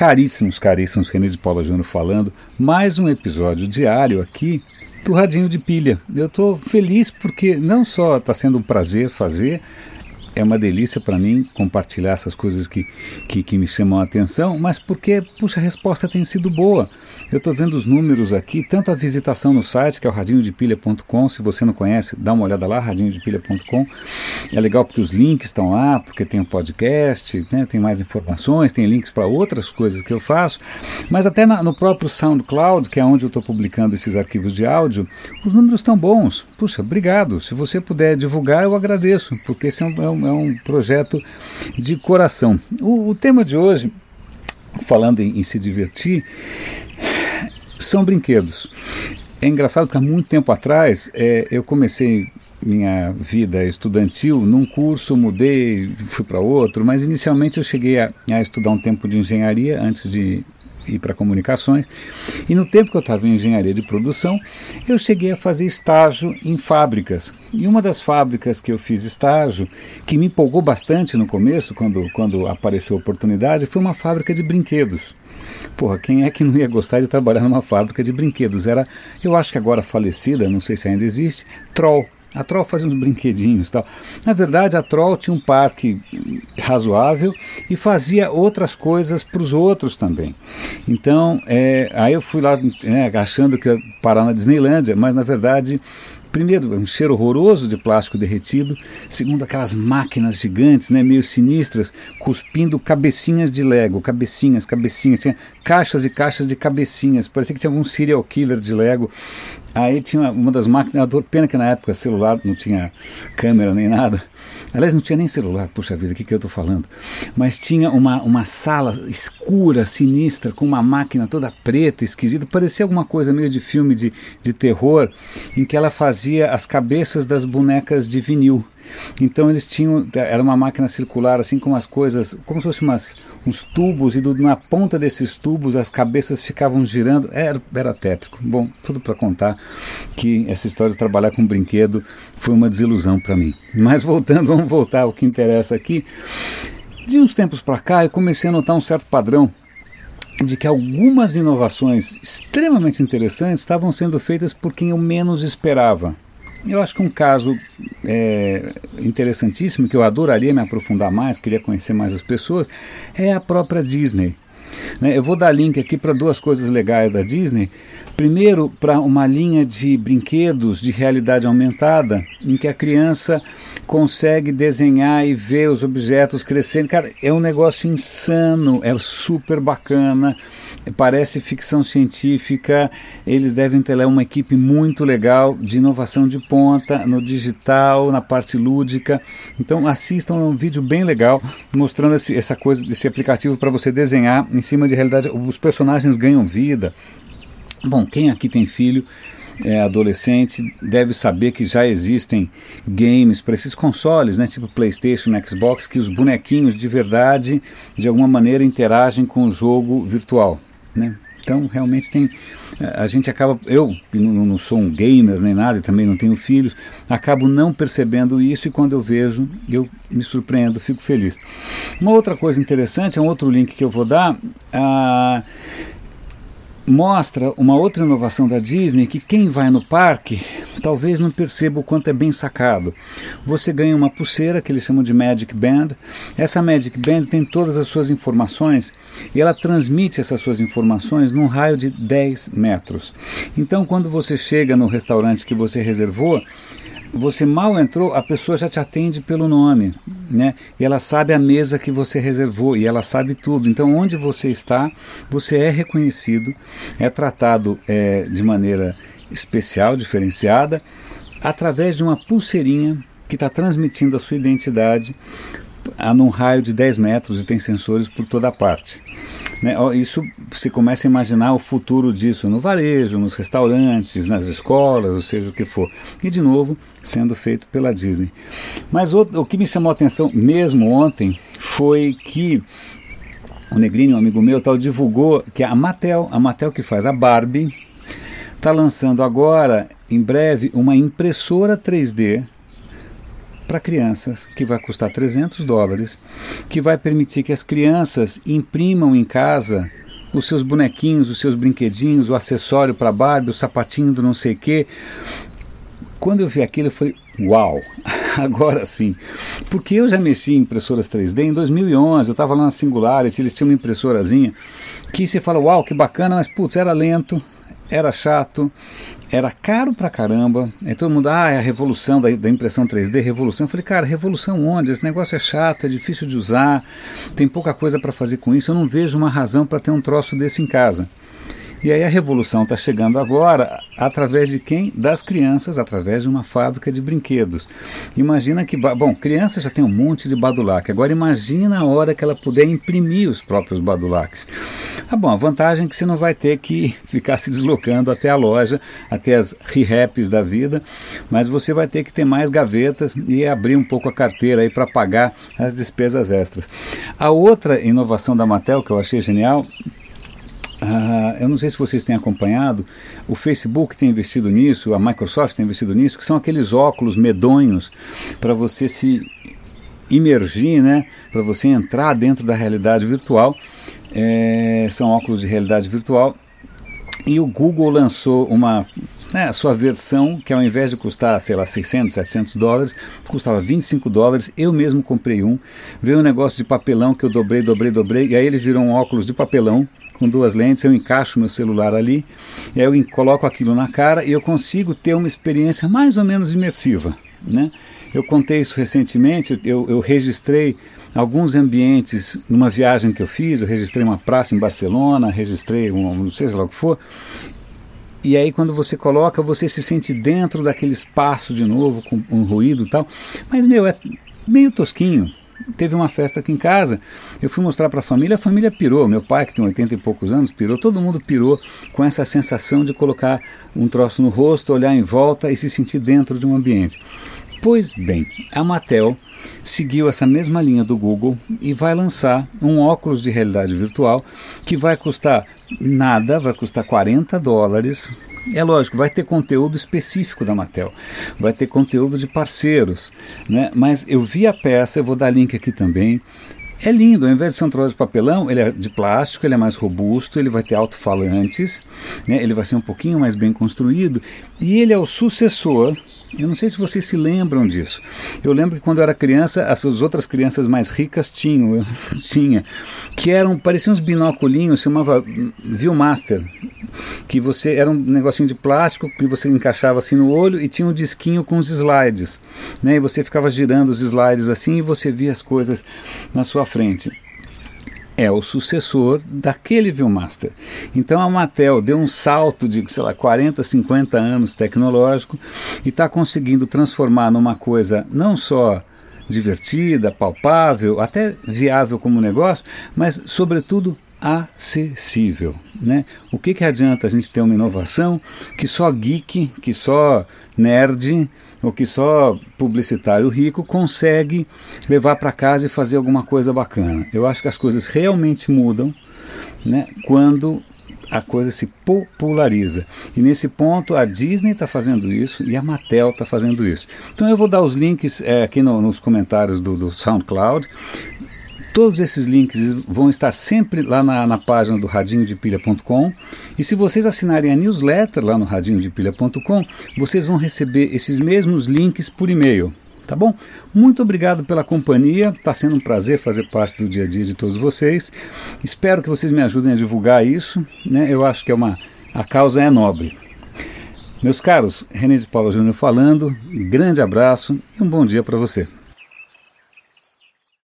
Caríssimos, caríssimos, René de Paula Júnior falando, mais um episódio diário aqui do Radinho de Pilha. Eu estou feliz porque não só está sendo um prazer fazer, é uma delícia para mim compartilhar essas coisas que, que, que, me chamam a atenção, mas porque, puxa, a resposta tem sido boa. Eu estou vendo os números aqui, tanto a visitação no site, que é o radinhodepilha.com, se você não conhece, dá uma olhada lá, radinhodepilha.com. É legal porque os links estão lá, porque tem o um podcast, né, tem mais informações, tem links para outras coisas que eu faço, mas até na, no próprio SoundCloud, que é onde eu estou publicando esses arquivos de áudio, os números estão bons. Puxa, obrigado. Se você puder divulgar, eu agradeço, porque esse é um, é um é um projeto de coração. O, o tema de hoje, falando em, em se divertir, são brinquedos. É engraçado porque há muito tempo atrás é, eu comecei minha vida estudantil num curso, mudei, fui para outro, mas inicialmente eu cheguei a, a, estudar um tempo de engenharia antes de ir para comunicações. E no tempo que eu estava em engenharia de produção, eu cheguei a fazer estágio em fábricas. E uma das fábricas que eu fiz estágio, que me empolgou bastante no começo, quando, quando apareceu a oportunidade, foi uma fábrica de brinquedos. Porra, quem é que não ia gostar de trabalhar numa fábrica de brinquedos? Era, eu acho que agora falecida, não sei se ainda existe, Troll. A Troll fazia uns brinquedinhos e tal. Na verdade, a Troll tinha um parque razoável e fazia outras coisas para os outros também. Então, é, aí eu fui lá é, achando que ia parar na Disneylândia, mas na verdade Primeiro, um cheiro horroroso de plástico derretido. Segundo, aquelas máquinas gigantes, né, meio sinistras, cuspindo cabecinhas de Lego, cabecinhas, cabecinhas. Tinha caixas e caixas de cabecinhas. Parecia que tinha algum serial killer de Lego. Aí tinha uma das máquinas, pena que na época celular não tinha câmera nem nada. Aliás, não tinha nem celular, puxa vida, o que, que eu estou falando? Mas tinha uma, uma sala escura, sinistra, com uma máquina toda preta, esquisita, parecia alguma coisa meio de filme de, de terror, em que ela fazia as cabeças das bonecas de vinil. Então eles tinham, era uma máquina circular assim com as coisas, como se fossem umas, uns tubos e do, na ponta desses tubos as cabeças ficavam girando, era, era tétrico. Bom, tudo para contar que essa história de trabalhar com brinquedo foi uma desilusão para mim. Mas voltando, vamos voltar ao que interessa aqui. De uns tempos para cá eu comecei a notar um certo padrão de que algumas inovações extremamente interessantes estavam sendo feitas por quem eu menos esperava. Eu acho que um caso é, interessantíssimo, que eu adoraria me aprofundar mais, queria conhecer mais as pessoas, é a própria Disney. Né? Eu vou dar link aqui para duas coisas legais da Disney. Primeiro, para uma linha de brinquedos de realidade aumentada, em que a criança consegue desenhar e ver os objetos crescendo. Cara, é um negócio insano, é super bacana parece ficção científica. Eles devem ter lá uma equipe muito legal de inovação de ponta no digital, na parte lúdica. Então assistam é um vídeo bem legal mostrando esse, essa coisa desse aplicativo para você desenhar em cima de realidade. Os personagens ganham vida. Bom, quem aqui tem filho é, adolescente deve saber que já existem games para esses consoles, né, tipo PlayStation, Xbox, que os bonequinhos de verdade, de alguma maneira, interagem com o jogo virtual. Né? Então, realmente tem. A gente acaba. Eu, não, não sou um gamer nem nada, e também não tenho filhos, acabo não percebendo isso e quando eu vejo, eu me surpreendo, fico feliz. Uma outra coisa interessante, é um outro link que eu vou dar. Ah, mostra uma outra inovação da Disney que quem vai no parque talvez não perceba o quanto é bem sacado. Você ganha uma pulseira que eles chamam de Magic Band. Essa Magic Band tem todas as suas informações e ela transmite essas suas informações num raio de 10 metros. Então, quando você chega no restaurante que você reservou, você mal entrou, a pessoa já te atende pelo nome, né? E ela sabe a mesa que você reservou e ela sabe tudo. Então, onde você está, você é reconhecido, é tratado é, de maneira especial, diferenciada, através de uma pulseirinha que está transmitindo a sua identidade a num raio de 10 metros e tem sensores por toda parte. Né? Isso você começa a imaginar o futuro disso no varejo, nos restaurantes, nas escolas, ou seja o que for. E de novo, sendo feito pela Disney. Mas o, o que me chamou a atenção mesmo ontem foi que o Negrinho, um amigo meu, tal, divulgou que a Mattel, a Mattel que faz a Barbie, está lançando agora, em breve, uma impressora 3D para crianças, que vai custar 300 dólares, que vai permitir que as crianças imprimam em casa os seus bonequinhos, os seus brinquedinhos, o acessório para Barbie, o sapatinho do não sei quê. Quando eu vi aquilo, eu falei, uau, agora sim. Porque eu já mexi em impressoras 3D em 2011, eu estava lá na Singularity, eles tinham uma impressorazinha que você fala, uau, que bacana, mas putz, era lento, era chato, era caro pra caramba. Aí todo mundo, ah, é a revolução da, da, impressão 3D, revolução. Eu falei, cara, revolução onde? Esse negócio é chato, é difícil de usar, tem pouca coisa para fazer com isso. Eu não vejo uma razão para ter um troço desse em casa. E aí a revolução está chegando agora através de quem? Das crianças, através de uma fábrica de brinquedos. Imagina que, bom, criança já tem um monte de badulac, agora imagina a hora que ela puder imprimir os próprios badulacs. Ah, bom, a vantagem é que você não vai ter que ficar se deslocando até a loja, até as rehaps da vida, mas você vai ter que ter mais gavetas e abrir um pouco a carteira aí para pagar as despesas extras. A outra inovação da Mattel que eu achei genial Uh, eu não sei se vocês têm acompanhado, o Facebook tem investido nisso, a Microsoft tem investido nisso, que são aqueles óculos medonhos para você se imergir, né, para você entrar dentro da realidade virtual. É, são óculos de realidade virtual. E o Google lançou uma né, a sua versão, que ao invés de custar, sei lá, 600, 700 dólares, custava 25 dólares. Eu mesmo comprei um. Veio um negócio de papelão que eu dobrei, dobrei, dobrei, e aí ele virou um óculos de papelão com duas lentes, eu encaixo meu celular ali, e aí eu coloco aquilo na cara e eu consigo ter uma experiência mais ou menos imersiva. Né? Eu contei isso recentemente, eu, eu registrei alguns ambientes numa viagem que eu fiz, eu registrei uma praça em Barcelona, registrei um, não sei lá o que for, e aí quando você coloca, você se sente dentro daquele espaço de novo, com um ruído e tal, mas meu, é meio tosquinho, teve uma festa aqui em casa, eu fui mostrar para a família, a família pirou, meu pai que tem 80 e poucos anos pirou, todo mundo pirou com essa sensação de colocar um troço no rosto, olhar em volta e se sentir dentro de um ambiente. Pois bem, a Mattel seguiu essa mesma linha do Google e vai lançar um óculos de realidade virtual que vai custar nada, vai custar 40 dólares, é lógico, vai ter conteúdo específico da Mattel, vai ter conteúdo de parceiros, né? mas eu vi a peça, eu vou dar link aqui também. É lindo, ao invés de ser um troço de papelão, ele é de plástico, ele é mais robusto, ele vai ter alto-falantes, né? ele vai ser um pouquinho mais bem construído e ele é o sucessor eu não sei se vocês se lembram disso. Eu lembro que quando eu era criança, essas outras crianças mais ricas tinham, tinha, que eram, pareciam uns binoculinhos, chamava Viewmaster, que você era um negocinho de plástico que você encaixava assim no olho e tinha um disquinho com os slides, né? E você ficava girando os slides assim e você via as coisas na sua frente é o sucessor daquele Viewmaster. Então a Mattel deu um salto de, sei lá, 40, 50 anos tecnológico e está conseguindo transformar numa coisa não só divertida, palpável, até viável como negócio, mas sobretudo acessível. Né? O que, que adianta a gente ter uma inovação que só geek, que só nerd ou que só publicitário rico consegue levar para casa e fazer alguma coisa bacana? Eu acho que as coisas realmente mudam né, quando a coisa se populariza. E nesse ponto a Disney está fazendo isso e a Mattel está fazendo isso. Então eu vou dar os links é, aqui no, nos comentários do, do SoundCloud. Todos esses links vão estar sempre lá na, na página do radinhodepilha.com e se vocês assinarem a newsletter lá no radinhodepilha.com, vocês vão receber esses mesmos links por e-mail. Tá bom? Muito obrigado pela companhia. Está sendo um prazer fazer parte do dia a dia de todos vocês. Espero que vocês me ajudem a divulgar isso. Né? Eu acho que é uma a causa é nobre. Meus caros, René de Paula Júnior falando. grande abraço e um bom dia para você.